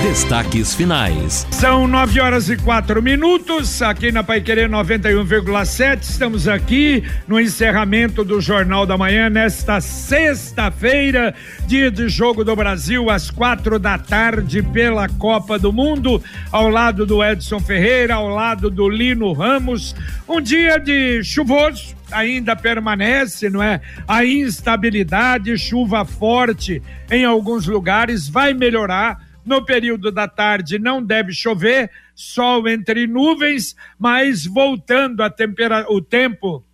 Destaques finais. São nove horas e quatro minutos, aqui na Paiquerê 91,7. Estamos aqui no encerramento do Jornal da Manhã, nesta sexta-feira, dia de Jogo do Brasil, às quatro da tarde, pela Copa do Mundo, ao lado do Edson Ferreira, ao lado do Lino Ramos. Um dia de chuvoso, ainda permanece, não é? A instabilidade, chuva forte em alguns lugares, vai melhorar no período da tarde não deve chover, sol entre nuvens, mas voltando a tempera o tempo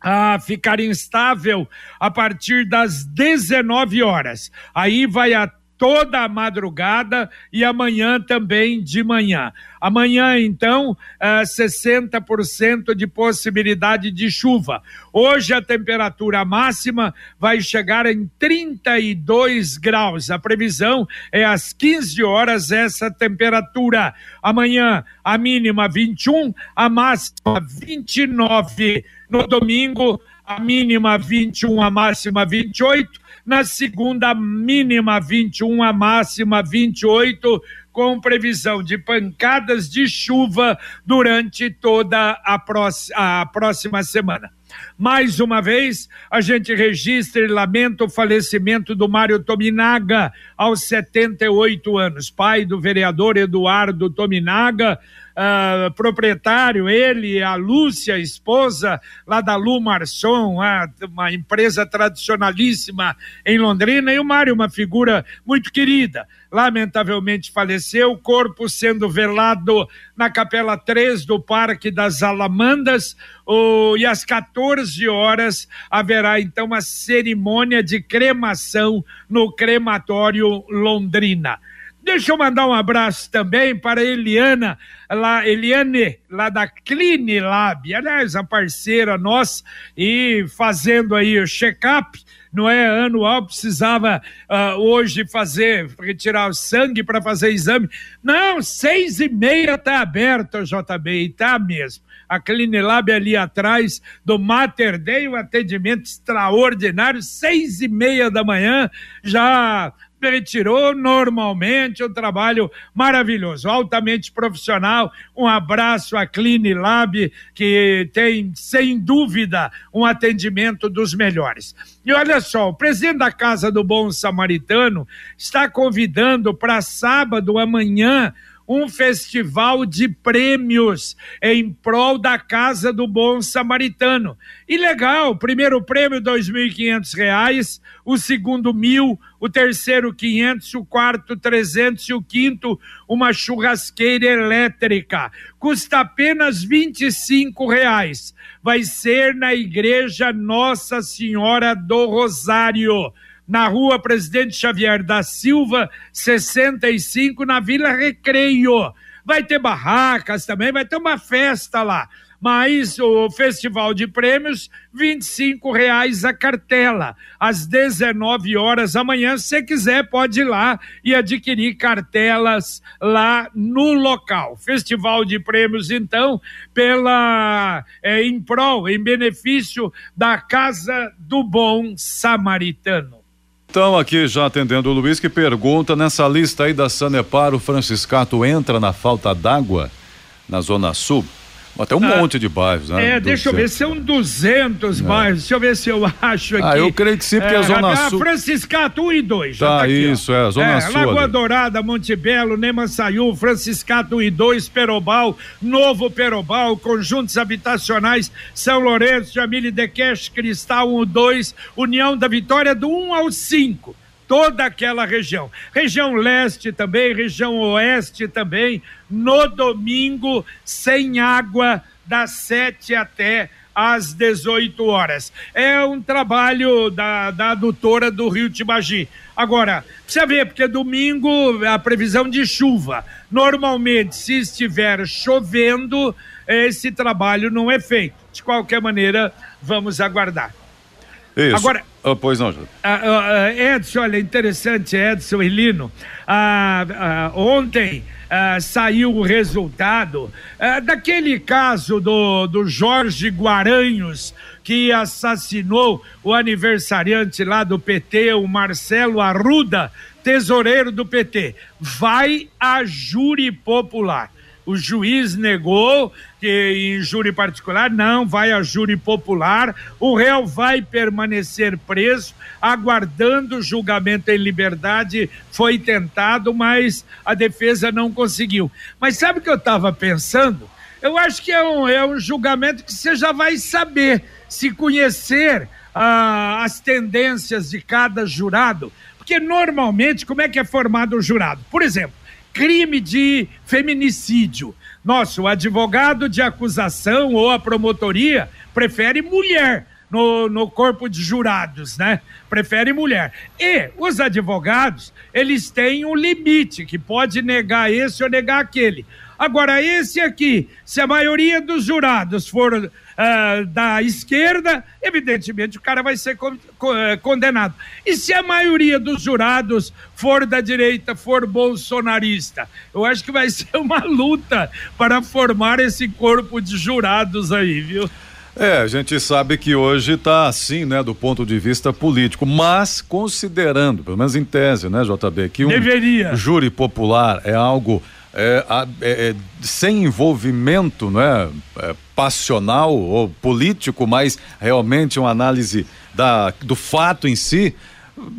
a ficar instável a partir das 19 horas. Aí vai até toda a madrugada e amanhã também de manhã. Amanhã, então, é, 60% de possibilidade de chuva. Hoje a temperatura máxima vai chegar em 32 graus. A previsão é às 15 horas essa temperatura. Amanhã a mínima 21, a máxima 29. No domingo, a mínima 21, a máxima 28 na segunda, mínima 21, a máxima 28, com previsão de pancadas de chuva durante toda a, a próxima semana. Mais uma vez, a gente registra e lamenta o falecimento do Mário Tominaga, aos 78 anos, pai do vereador Eduardo Tominaga, uh, proprietário, ele, a Lúcia, esposa lá da Lu Marçom, uma empresa tradicionalíssima em Londrina, e o Mário, uma figura muito querida. Lamentavelmente faleceu, o corpo sendo velado na Capela 3 do Parque das Alamandas, oh, e às 14 horas haverá então uma cerimônia de cremação no crematório Londrina. Deixa eu mandar um abraço também para Eliana, lá, Eliane, lá da Clinilab, aliás, a parceira nossa, e fazendo aí o check-up, não é anual, precisava uh, hoje fazer, retirar o sangue para fazer exame. Não, seis e meia está aberto, JB, e tá mesmo. A Clinilab ali atrás do Mater Dei, um atendimento extraordinário, seis e meia da manhã, já retirou normalmente, um trabalho maravilhoso, altamente profissional. Um abraço à Clinilab, que tem, sem dúvida, um atendimento dos melhores. E olha só, o presidente da Casa do Bom Samaritano está convidando para sábado amanhã um festival de prêmios em prol da Casa do Bom Samaritano. E legal, primeiro prêmio R$ 2.500, o segundo mil, o terceiro 500, o quarto 300 e o quinto uma churrasqueira elétrica. Custa apenas 25 reais. Vai ser na Igreja Nossa Senhora do Rosário na rua Presidente Xavier da Silva, 65, na Vila Recreio. Vai ter barracas também, vai ter uma festa lá. Mas o Festival de Prêmios, R$ reais a cartela. Às 19 horas amanhã, se quiser, pode ir lá e adquirir cartelas lá no local. Festival de Prêmios, então, pela é, em prol, em benefício da Casa do Bom Samaritano. Então, aqui já atendendo o Luiz, que pergunta: nessa lista aí da Sanepar, o Franciscato entra na falta d'água na Zona Sul? Até um ah, monte de bairros, né? É, deixa eu ver, são 200 é. bairros. Deixa eu ver se eu acho aqui. Ah, eu creio que sim, porque é, a Zona Sul. Franciscato 1 e 2. Tá, tá aqui, isso, ó. é, a Zona é, Sul. Lagoa ali. Dourada, Montebello, Nemansaiu, Franciscato 1 e 2, Perobal, Novo Perobal, conjuntos habitacionais São Lourenço, Jamile Dequeche, Cristal 1 e 2, União da Vitória do 1 ao 5 toda aquela região. Região leste também, região oeste também, no domingo, sem água, das sete até às 18 horas. É um trabalho da, da adutora do Rio Tibagi. Agora, precisa ver, porque domingo a previsão de chuva. Normalmente, se estiver chovendo, esse trabalho não é feito. De qualquer maneira, vamos aguardar. Isso. Agora, ah, pois não, Júlio. ah, ah, Edson, olha, interessante, Edson e Lino. Ah, ah, ontem ah, saiu o resultado ah, daquele caso do, do Jorge Guaranhos, que assassinou o aniversariante lá do PT, o Marcelo Arruda, tesoureiro do PT. Vai a júri popular. O juiz negou que em júri particular não vai a júri popular. O réu vai permanecer preso, aguardando julgamento em liberdade. Foi tentado, mas a defesa não conseguiu. Mas sabe o que eu estava pensando? Eu acho que é um, é um julgamento que você já vai saber, se conhecer ah, as tendências de cada jurado. Porque normalmente, como é que é formado o jurado? Por exemplo, crime de feminicídio. Nossa, o advogado de acusação ou a promotoria prefere mulher no, no corpo de jurados, né? Prefere mulher. E os advogados, eles têm um limite, que pode negar esse ou negar aquele. Agora, esse aqui, se a maioria dos jurados for ah, da esquerda, evidentemente o cara vai ser con- eh, condenado. E se a maioria dos jurados for da direita, for bolsonarista, eu acho que vai ser uma luta para formar esse corpo de jurados aí, viu? É, a gente sabe que hoje está assim, né, do ponto de vista político, mas considerando, pelo menos em tese, né, JB, que um Deveria. júri popular é algo é, é, é, sem envolvimento, né, é, passional ou político, mas realmente uma análise da, do fato em si,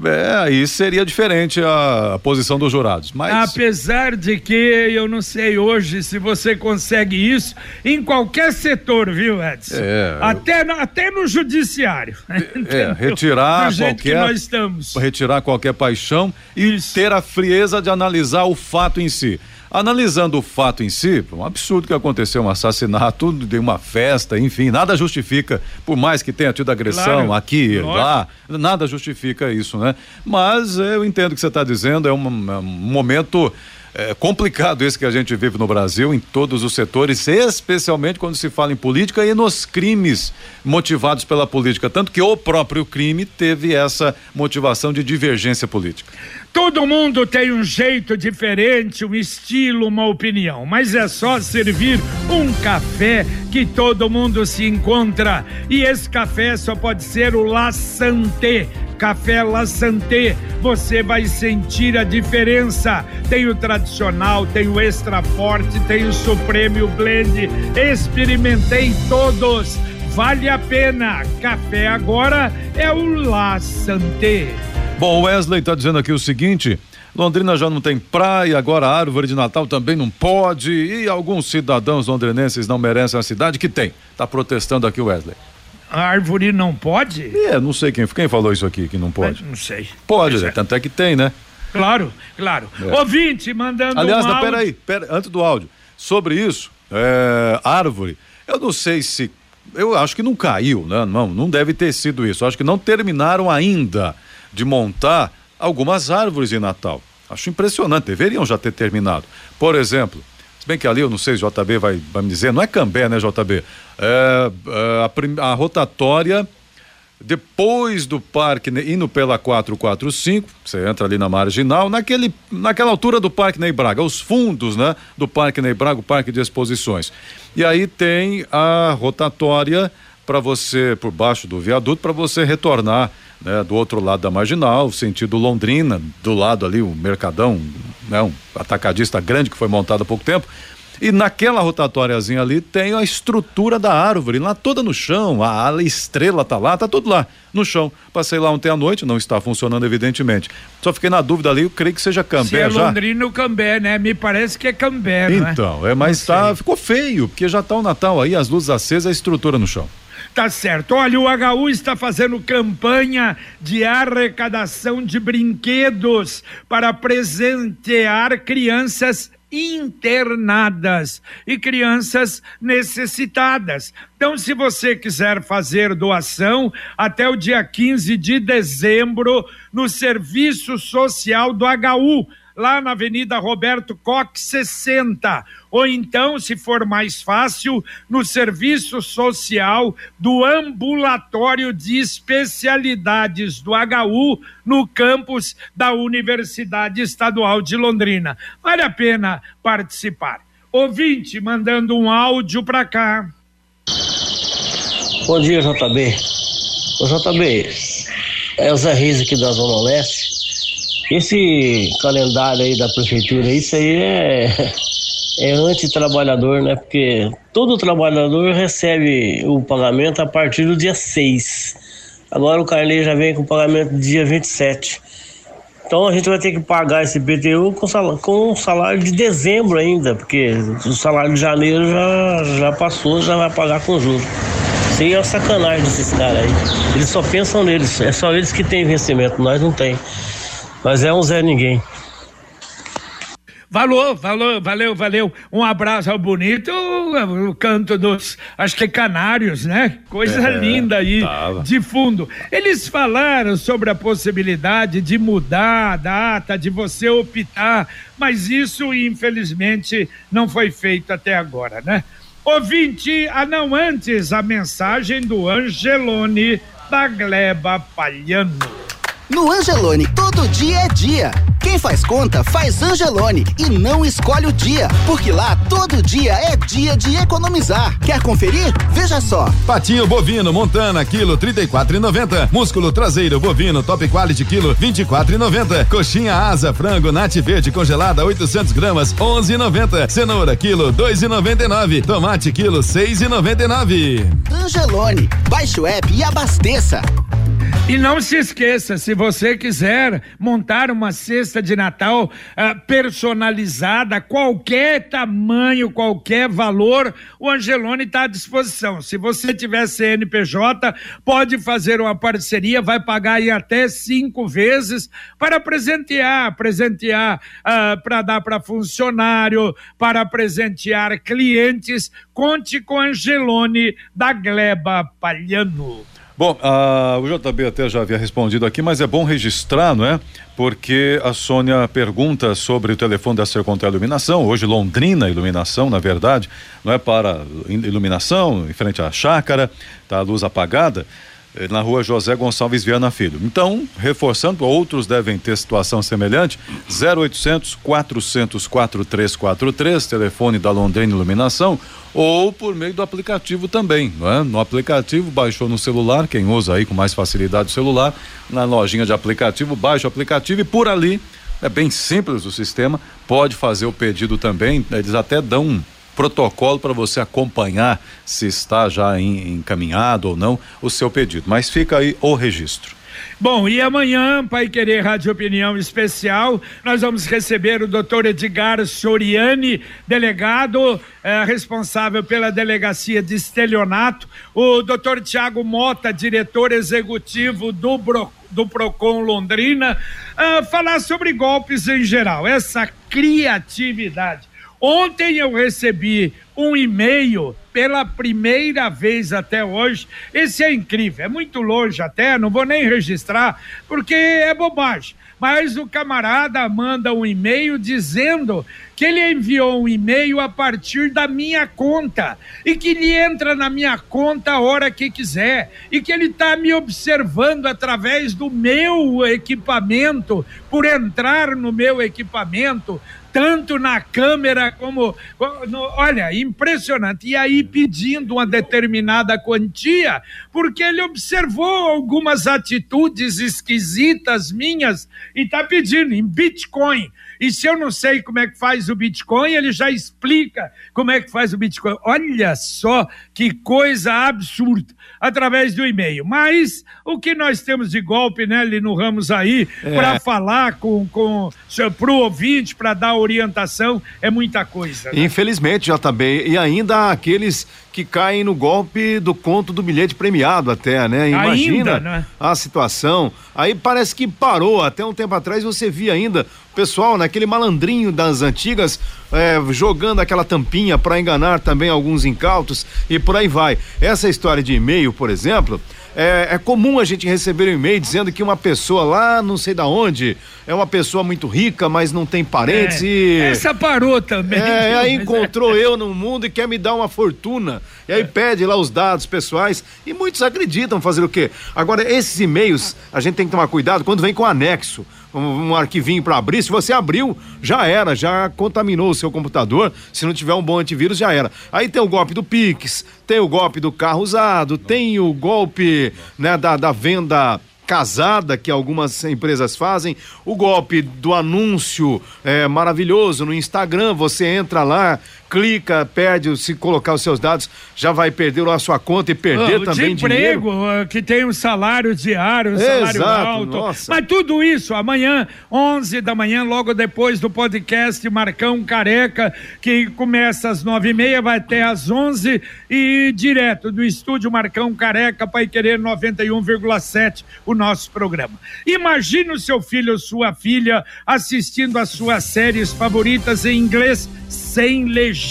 é, aí seria diferente a, a posição dos jurados. Mas Apesar de que eu não sei hoje se você consegue isso em qualquer setor, viu, Edson? É, eu- até, no, até no judiciário. é, retirar Do qualquer nós estamos. retirar qualquer paixão e Isso. ter a frieza de analisar o fato em si. Analisando o fato em si, um absurdo que aconteceu um assassinato de uma festa, enfim, nada justifica, por mais que tenha tido agressão Claro, aqui, lógico. lá, nada justifica isso, né? Mas eu entendo o que você está dizendo, é um, é um momento é, complicado esse que a gente vive no Brasil, em todos os setores, especialmente quando se fala em política e nos crimes motivados pela política. Tanto que o próprio crime teve essa motivação de divergência política. Todo mundo tem um jeito diferente, um estilo, uma opinião, mas é só servir um café que todo mundo se encontra. E esse café só pode ser o La Santé. Café La Santé, você vai sentir a diferença. Tem o tradicional, tem o extra forte, tem o Supremo Blend. Experimentei todos. Vale a pena. Café agora é o La Santé. Bom, Wesley está dizendo aqui o seguinte: Londrina já não tem praia, agora a árvore de Natal também não pode, e alguns cidadãos londrinenses não merecem a cidade que tem. Tá protestando aqui o Wesley. A árvore não pode? É, não sei quem, quem falou isso aqui que não pode. Não sei. Pode, né? é. tanto é que tem, né? Claro, claro. É. Ouvinte mandando Aliás, um não, áudio. peraí, pera, antes do áudio, sobre isso, é, árvore, eu não sei se, eu acho que não caiu, né? Não, não deve ter sido isso, Eu acho que não terminaram ainda de montar algumas árvores de Natal. Acho impressionante, deveriam já ter terminado. Por exemplo, se bem que ali, eu não sei JB vai, vai me dizer, não é Cambé, né, JB? É, é, a, a rotatória depois do parque, indo pela 445, você entra ali na marginal, naquele, naquela altura do Parque Ney Braga, os fundos, né, do Parque Ney Braga, o Parque de Exposições. E aí tem a rotatória para você, por baixo do viaduto, para você retornar, né, do outro lado da marginal, sentido Londrina, do lado ali o Mercadão, né, um atacadista grande que foi montado há pouco tempo. E naquela rotatóriazinha ali tem a estrutura da árvore, lá toda no chão, a ala estrela tá lá, tá tudo lá no chão. Passei lá ontem à noite, não está funcionando evidentemente. Só fiquei na dúvida ali, eu creio que seja Se Cambé é já. Londrina ou Cambé, né? Me parece que é Cambé, não é? Então, é, mas tá, ficou feio, porque já tá o Natal aí, as luzes acesas, a estrutura no chão. Tá certo. Olha, o HU está fazendo campanha de arrecadação de brinquedos para presentear crianças internadas e crianças necessitadas. Então, se você quiser fazer doação até o dia 15 de dezembro no Serviço Social do HU, lá na Avenida Roberto Cox 60. Ou então, se for mais fácil, no serviço social do ambulatório de especialidades do HU no campus da Universidade Estadual de Londrina. Vale a pena participar. Ouvinte mandando um áudio para cá. Bom dia, JB. Ô, JB, é o Zé Reis aqui da Zona Leste. Esse calendário aí da prefeitura, isso aí é, é anti-trabalhador, né? Porque todo trabalhador recebe o pagamento a partir do dia 6. Agora o Carnê já vem com o pagamento dia 27. Então a gente vai ter que pagar esse PTU com salário, com salário de dezembro ainda, porque o salário de janeiro já, já passou, já vai pagar com juros. Isso aí é sacanagem desses caras aí. Eles só pensam neles, é só eles que têm vencimento, nós não tem. Mas é um Zé Ninguém. Valeu, valeu, valeu, valeu. Um abraço ao bonito, o, canto dos, acho que é canários, né? Coisa é, linda aí, tava. de fundo. Eles falaram sobre a possibilidade de mudar a data, de você optar, mas isso, infelizmente, não foi feito até agora, né? Ouvinte, a não antes a mensagem do Angelone da Gleba Palhano. No Angelone, todo dia é dia. Quem faz conta faz Angelone e não escolhe o dia, porque lá todo dia é dia de economizar. Quer conferir? Veja só. Patinho bovino Montana quilo 34,90. Músculo traseiro bovino Top Quality quilo 24,90. Coxinha asa frango Nati Verde congelada 800 gramas 11,90. Cenoura quilo 2,99. Tomate quilo 6,99. Angelone, baixe o app e abasteça. E não se esqueça, se você quiser montar uma cesta de Natal uh, personalizada, qualquer tamanho, qualquer valor, o Angelone está à disposição. Se você tiver CNPJ, pode fazer uma parceria, vai pagar em até cinco vezes para presentear, presentear uh, para dar para funcionário, para presentear clientes. Conte com Angelone da Gleba Palhano. Bom, uh, o JB até já havia respondido aqui, mas é bom registrar, não é? Porque a Sônia pergunta sobre o telefone da Sercontel Iluminação, hoje Londrina Iluminação, na verdade, não é para iluminação, em frente à chácara, tá a luz apagada. Eh, na rua José Gonçalves Viana Filho. Então, reforçando, outros devem ter situação semelhante, 0800 400 4343, telefone da Londrina Iluminação, ou por meio do aplicativo também, não é? No aplicativo, baixou no celular, quem usa aí com mais facilidade o celular, na lojinha de aplicativo, baixa o aplicativo e por ali, é bem simples o sistema, pode fazer o pedido também, eles até dão protocolo para você acompanhar se está já encaminhado ou não o seu pedido. Mas fica aí o registro. Bom, e amanhã, Pai Querer Rádio Opinião Especial, nós vamos receber o doutor Edgar Soriani, delegado eh, responsável pela delegacia de estelionato, o doutor Tiago Mota, diretor executivo do, Bro, do Procon Londrina, eh, falar sobre golpes em geral, essa criatividade. Ontem eu recebi um e-mail pela primeira vez até hoje. Esse é incrível, é muito longe até, não vou nem registrar, porque é bobagem. Mas o camarada manda um e-mail dizendo que ele enviou um e-mail a partir da minha conta e que ele entra na minha conta a hora que quiser e que ele está me observando através do meu equipamento, por entrar no meu equipamento, tanto na câmera como. No, olha, impressionante. E aí pedindo uma determinada quantia, porque ele observou algumas atitudes esquisitas minhas e está pedindo em Bitcoin. E se eu não sei como é que faz o Bitcoin, ele já explica como é que faz o Bitcoin. Olha só que coisa absurda através do e-mail. Mas o que nós temos de golpe, né, Lino Ramos, aí, é. para falar com, com para o ouvinte, para dar orientação, é muita coisa. Né? Infelizmente, JB. E ainda aqueles que caem no golpe do conto do bilhete premiado até, né? Imagina ainda, né? a situação. Aí parece que parou. Até um tempo atrás você via ainda pessoal, né? Aquele malandrinho das antigas, é, jogando aquela tampinha para enganar também alguns incautos e por aí vai. Essa história de e-mail, por exemplo, é, é, comum a gente receber um e-mail dizendo que uma pessoa lá, não sei da onde, é uma pessoa muito rica, mas não tem parentes É, e. Essa parou também. É, aí Mas encontrou eu no mundo e quer me dar uma fortuna. E aí pede lá os dados pessoais e muitos acreditam fazer o quê? Agora, esses e-mails, a gente tem que tomar cuidado quando vem com anexo. Um, arquivinho para abrir, se você abriu, já era, já contaminou o seu computador. Se não tiver um bom antivírus, já era. Aí tem o golpe do Pix, tem o golpe do carro usado, tem o golpe né, da, da venda casada que algumas empresas fazem, o golpe do anúncio é, maravilhoso no Instagram, você entra lá, clica, perde, se colocar os seus dados, já vai perder a sua conta e perder Ah, também de emprego, dinheiro. que tem um salário diário, um salário Exato, alto. nossa. Mas tudo isso amanhã, 11 da manhã, logo depois do podcast Marcão Careca, que começa às nove e meia, vai até às 11 e direto do estúdio Marcão Careca, Pai Querer 91,7, o nosso programa. Imagine o seu filho ou sua filha assistindo às suas séries favoritas em inglês sem legenda,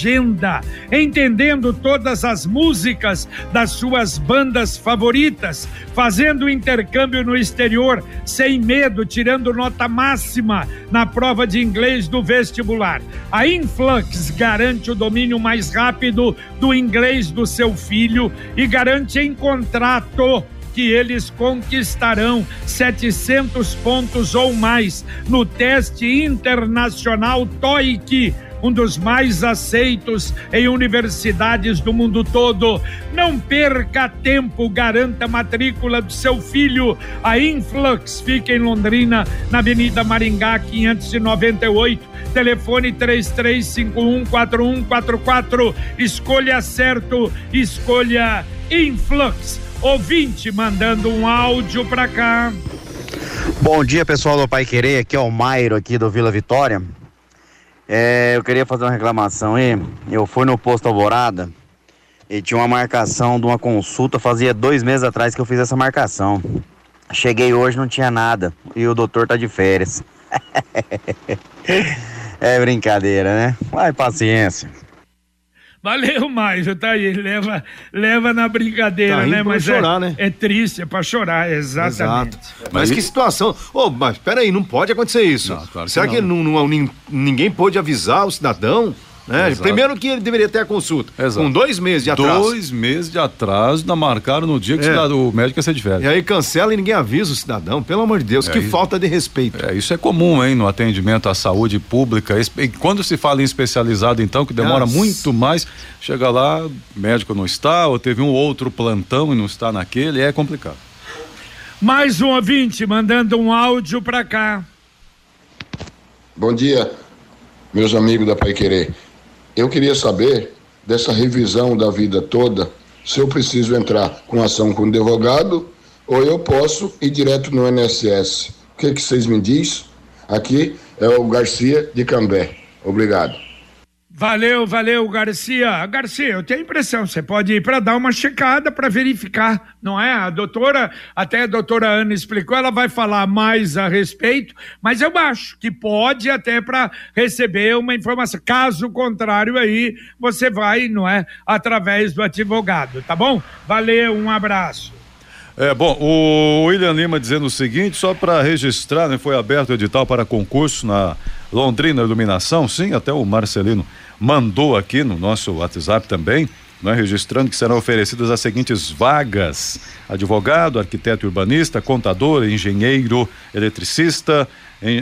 entendendo todas as músicas das suas bandas favoritas, fazendo intercâmbio no exterior sem medo, tirando nota máxima na prova de inglês do vestibular. A Influx garante o domínio mais rápido do inglês do seu filho e garante em contrato que eles conquistarão 700 pontos ou mais no teste internacional TOEIC, um dos mais aceitos em universidades do mundo todo. Não perca tempo, garanta a matrícula do seu filho. A Influx fica em Londrina, na Avenida Maringá, 598. Telefone 33514144. Escolha certo, escolha Influx. Ouvinte mandando um áudio pra cá. Bom dia, pessoal do Pai Querer. Aqui é o Mairo, aqui do Vila Vitória. É, eu queria fazer uma reclamação aí. Eu fui no posto Alvorada e tinha uma marcação de uma consulta. Fazia dois meses atrás que eu fiz essa marcação. Cheguei hoje, não tinha nada. E o doutor tá de férias. é brincadeira, né? Vai, paciência. Valeu, Maio, tá aí, leva, leva na brincadeira, Tá né? pra Mas chorar, é, né? é triste, é pra chorar, exatamente. Exato. Mas que situação. Ô, mas peraí, não pode acontecer isso. Não, claro que Será não. que não, não- nin- ninguém pôde avisar o cidadão? Né? Primeiro que ele deveria ter a consulta. Exato. Com dois meses de atraso. Dois meses de atraso, ainda marcaram no dia que É. o médico ia ser de E férias. aí cancela e ninguém avisa o cidadão. Pelo amor de Deus, É que isso. falta de respeito. É, isso é comum, hein, no atendimento à saúde pública. E Quando se fala em especializado, então, que demora Nossa. muito mais, chega lá, médico não está, ou teve um outro plantão e não está naquele, é complicado. Mais um ouvinte mandando um áudio pra cá. Bom dia, meus amigos da Pai Querer. Eu queria saber dessa revisão da vida toda, se eu preciso entrar com ação com advogado ou eu posso ir direto no INSS. O que, que vocês me diz? Aqui é o Garcia de Cambé. Obrigado. Valeu, valeu, Garcia. Garcia, eu tenho a impressão, você pode ir para dar uma checada para verificar, não é? A doutora, até a doutora Ana explicou, ela vai falar mais a respeito, mas eu acho que pode até para receber uma informação. Caso contrário, aí você vai, não é? Através do advogado, tá bom? Valeu, um abraço. É, bom, o William Lima dizendo o seguinte, só para registrar, né, foi aberto o edital para concurso na Londrina Iluminação, sim, até o Marcelino mandou aqui no nosso WhatsApp também, né, registrando que serão oferecidas as seguintes vagas: advogado, arquiteto urbanista, contador, engenheiro, eletricista,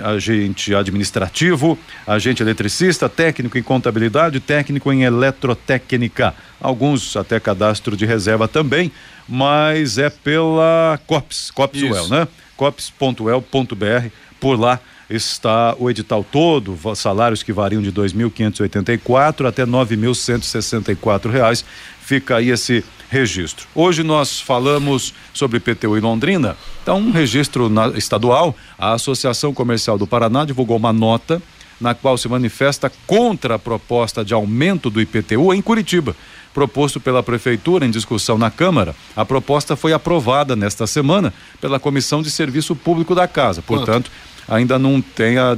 agente administrativo, agente eletricista, técnico em contabilidade, técnico em eletrotécnica. Alguns até cadastro de reserva também, mas é pela COPS, COPSUEL, né? COPS.el.br, por lá está o edital todo, salários que variam de 2.584 até 9.164 reais. Fica aí esse registro. Hoje nós falamos sobre IPTU em Londrina, então um registro na- estadual. A Associação Comercial do Paraná divulgou uma nota na qual se manifesta contra a proposta de aumento do IPTU em Curitiba. Proposto pela Prefeitura em discussão na Câmara, a proposta foi aprovada nesta semana pela Comissão de Serviço Público da Casa. Portanto, ainda não tem a,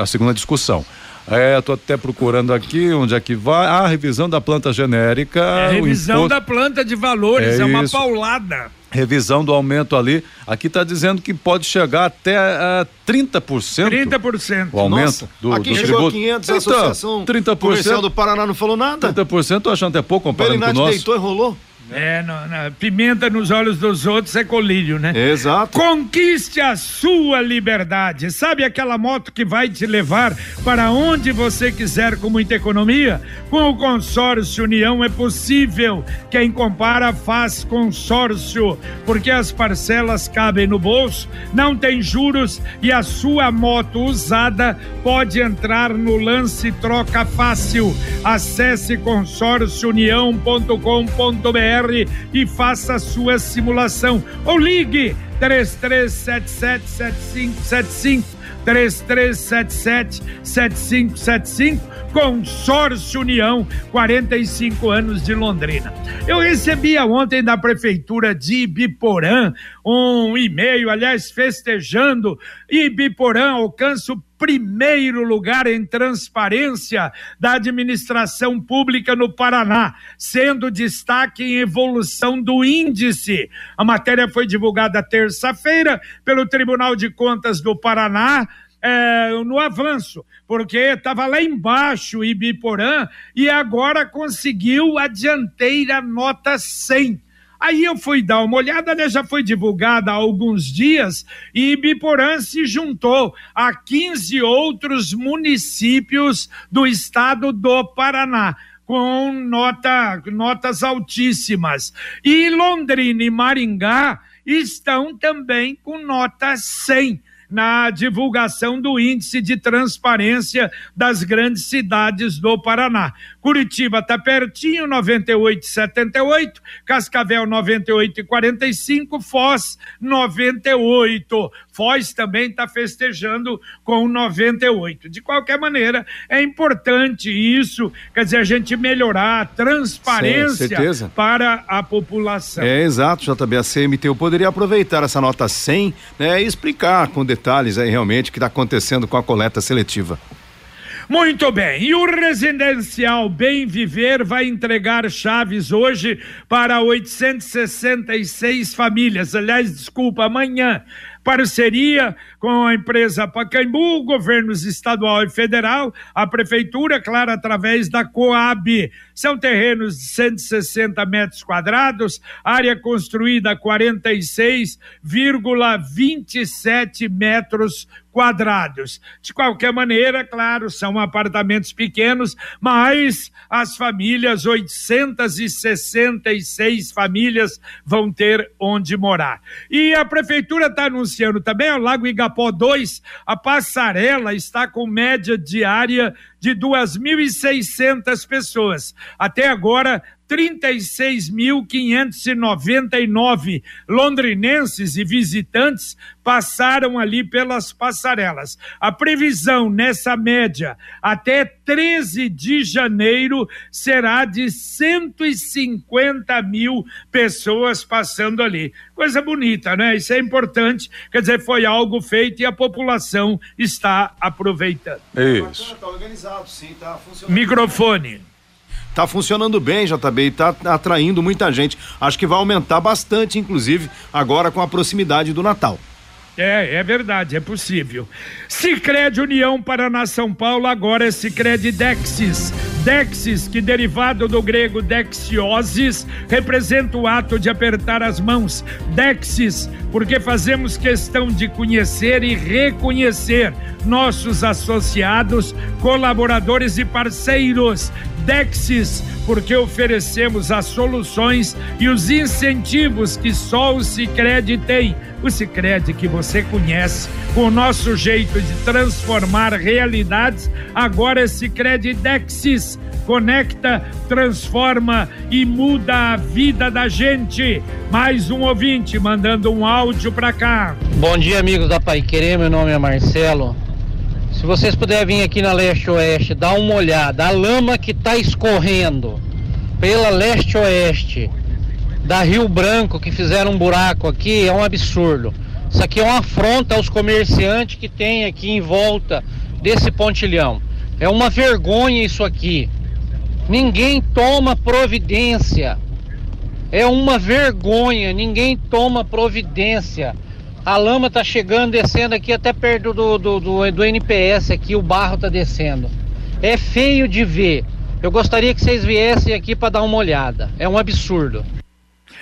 a segunda discussão. É, tô até procurando aqui onde é que vai. Ah, revisão da planta genérica. É, revisão imposto... da planta de valores, é, é uma isso. paulada. Revisão do aumento ali. Aqui está dizendo que pode chegar até uh, 30%. 30%. O aumento Nossa, do, aqui do chegou tributo. 500, a Associação 30%. Comercial do Paraná não falou nada. 30% tô achando até pouco O comparando com o Belinati nosso. deitou e rolou. É, não, não, pimenta nos olhos dos outros é colírio, né? Exato. Conquiste a sua liberdade. Sabe aquela moto que vai te levar para onde você quiser com muita economia? Com o consórcio União é possível. Quem compara faz consórcio, porque as parcelas cabem no bolso, não tem juros e a sua moto usada pode entrar no lance troca fácil. Acesse consórciounião.com.br e faça a sua simulação. Ou ligue 33777575 33777575 Consórcio União, 45 anos de Londrina. Eu recebia ontem da prefeitura de Ibiporã um e-mail, aliás, festejando Ibiporã alcança o primeiro lugar em transparência da administração pública no Paraná, sendo destaque em evolução do índice. A matéria foi divulgada terça-feira pelo Tribunal de Contas do Paraná. é, no avanço, porque estava lá embaixo Ibiporã e agora conseguiu a dianteira nota 100. Aí eu fui dar uma olhada, né? já foi divulgada há alguns dias, e Ibiporã se juntou a 15 outros municípios do estado do Paraná com nota, notas altíssimas. E Londrina e Maringá estão também com nota 100 na divulgação do índice de transparência das grandes cidades do Paraná. Curitiba está pertinho, 98,78, Cascavel 98,45, Foz 98. Foz também está festejando com 98. De qualquer maneira, é importante isso, quer dizer, a gente melhorar a transparência certeza. para a população. É, exato, JB. A CMTU poderia aproveitar essa nota 100 né, e explicar com detalhes aí realmente o que está acontecendo com a coleta seletiva. Muito bem. E o residencial Bem Viver vai entregar chaves hoje para 866 famílias. Aliás, desculpa, amanhã. Parceria com a empresa Pacaembu, governos estadual e federal, a prefeitura, claro, através da Coab. São terrenos de 160 metros quadrados, área construída 46,27 metros quadrados. De qualquer maneira, claro, são apartamentos pequenos, mas as famílias, 866 famílias, vão ter onde morar. E a prefeitura está anunciando também, o Lago Igapó 2, a passarela está com média diária de 2.600 pessoas. Até agora, 36.599 londrinenses e visitantes passaram ali pelas passarelas. A previsão nessa média até 13 de janeiro será de 150 mil pessoas passando ali. Coisa bonita, né? Isso é importante. Quer dizer, foi algo feito e a população está aproveitando. Isso. Tá organizado, sim, tá funcionando. Microfone. Tá funcionando bem, JB, e tá atraindo muita gente. Acho que vai aumentar bastante, inclusive, agora com a proximidade do Natal. É, é verdade, é possível. Sicredi União Paraná São Paulo, agora é Sicredi Dexis. Dexis, que derivado do grego dexiosis, representa o ato de apertar as mãos. Dexis, porque fazemos questão de conhecer e reconhecer nossos associados, colaboradores e parceiros. Dexis, porque oferecemos as soluções e os incentivos que só o Sicredi tem. O Sicredi que você conhece, com o nosso jeito de transformar realidades, agora é Sicredi Dexis. Conecta, transforma e muda a vida da gente. Mais um ouvinte mandando um áudio para cá. Bom dia, amigos da Pai Querer. Meu nome é Marcelo. Se vocês puderem vir aqui na leste-oeste, dar uma olhada, a lama que está escorrendo pela leste-oeste da Rio Branco, que fizeram um buraco aqui, é um absurdo. Isso aqui é uma afronta aos comerciantes que tem aqui em volta desse pontilhão. É uma vergonha isso aqui. Ninguém toma providência. É uma vergonha, ninguém toma providência. A lama tá chegando, descendo aqui até perto do, do, do, do NPS aqui, o barro tá descendo. É feio de ver. Eu gostaria que vocês viessem aqui para dar uma olhada. É um absurdo.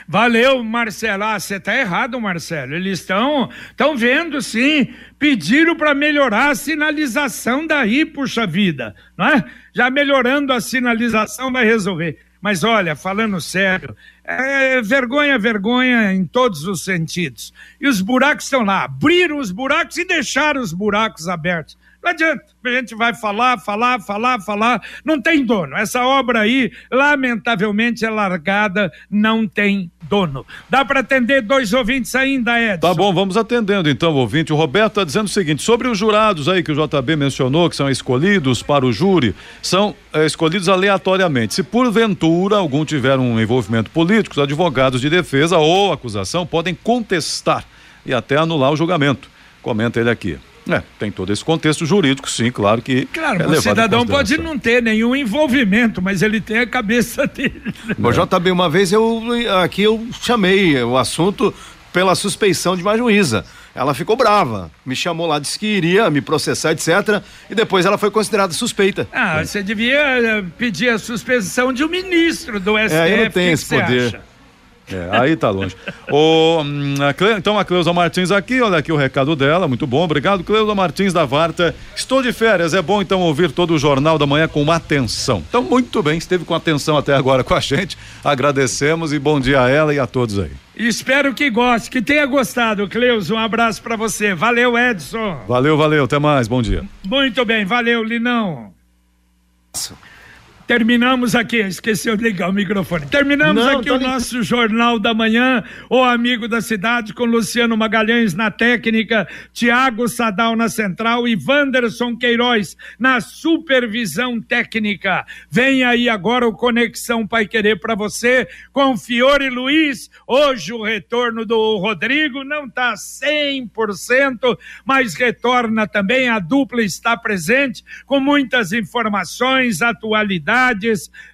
Valeu, Marcelo. Ah, você tá errado, Marcelo. Eles estão estão vendo, sim. Pediram para melhorar a sinalização daí, puxa vida, não é? Já melhorando a sinalização vai resolver. Mas olha, falando sério, é vergonha, vergonha em todos os sentidos. E os buracos estão lá. Abriram os buracos e deixaram os buracos abertos. Não adianta. A gente vai falar, falar, falar, falar. Não tem dono. Essa obra aí, lamentavelmente, é largada, não tem dono. Dá para atender dois ouvintes ainda, Edson? Tá bom, vamos atendendo então, ouvinte. O Roberto está dizendo o seguinte: sobre os jurados aí que o JB mencionou, que são escolhidos para o júri, são é, escolhidos aleatoriamente. Se porventura algum tiver um envolvimento político, os advogados de defesa ou acusação podem contestar e até anular o julgamento. Comenta ele aqui. É, tem todo esse contexto jurídico, sim, claro que. Claro, é o cidadão pode não ter nenhum envolvimento, mas ele tem a cabeça dele. Bom, JB, uma vez eu aqui eu chamei o assunto pela suspeição de uma juíza. Ela ficou brava, me chamou lá, disse que iria me processar, etc. E depois ela foi considerada suspeita. Ah, é. você devia eh, pedir a suspensão de um ministro do STF. É, eu não tenho esse poder. Acha? É, aí tá longe. o, a Cle... Então a Cleusa Martins aqui, olha aqui o recado dela, muito bom, obrigado. Cleusa Martins da Varta. Estou de férias, é bom então ouvir todo o Jornal da Manhã com atenção. Então, muito bem, esteve com atenção até agora com a gente. Agradecemos e bom dia a ela e a todos aí. Espero que goste, que tenha gostado, Cleusa. Um abraço para você. Valeu, Edson. Valeu, valeu, até mais, bom dia. Muito bem, valeu, Linão. Terminamos aqui, esqueceu de ligar o microfone. Terminamos Não, aqui o nosso Jornal da Manhã, o Amigo da Cidade, com Luciano Magalhães na técnica, Tiago Sadal na central e Wanderson Queiroz na supervisão técnica. Vem aí agora o Conexão Pai Querer para você, com Fiore Luiz. Hoje o retorno do Rodrigo não está 100%, mas retorna também. A dupla está presente com muitas informações, atualidades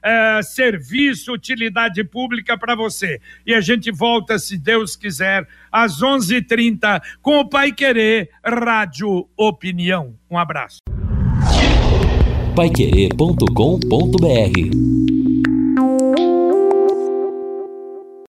é, serviço, utilidade pública para você. E a gente volta, se Deus quiser, às 11:30 com o Pai Querer Rádio Opinião. Um abraço. Paiquerê.com.br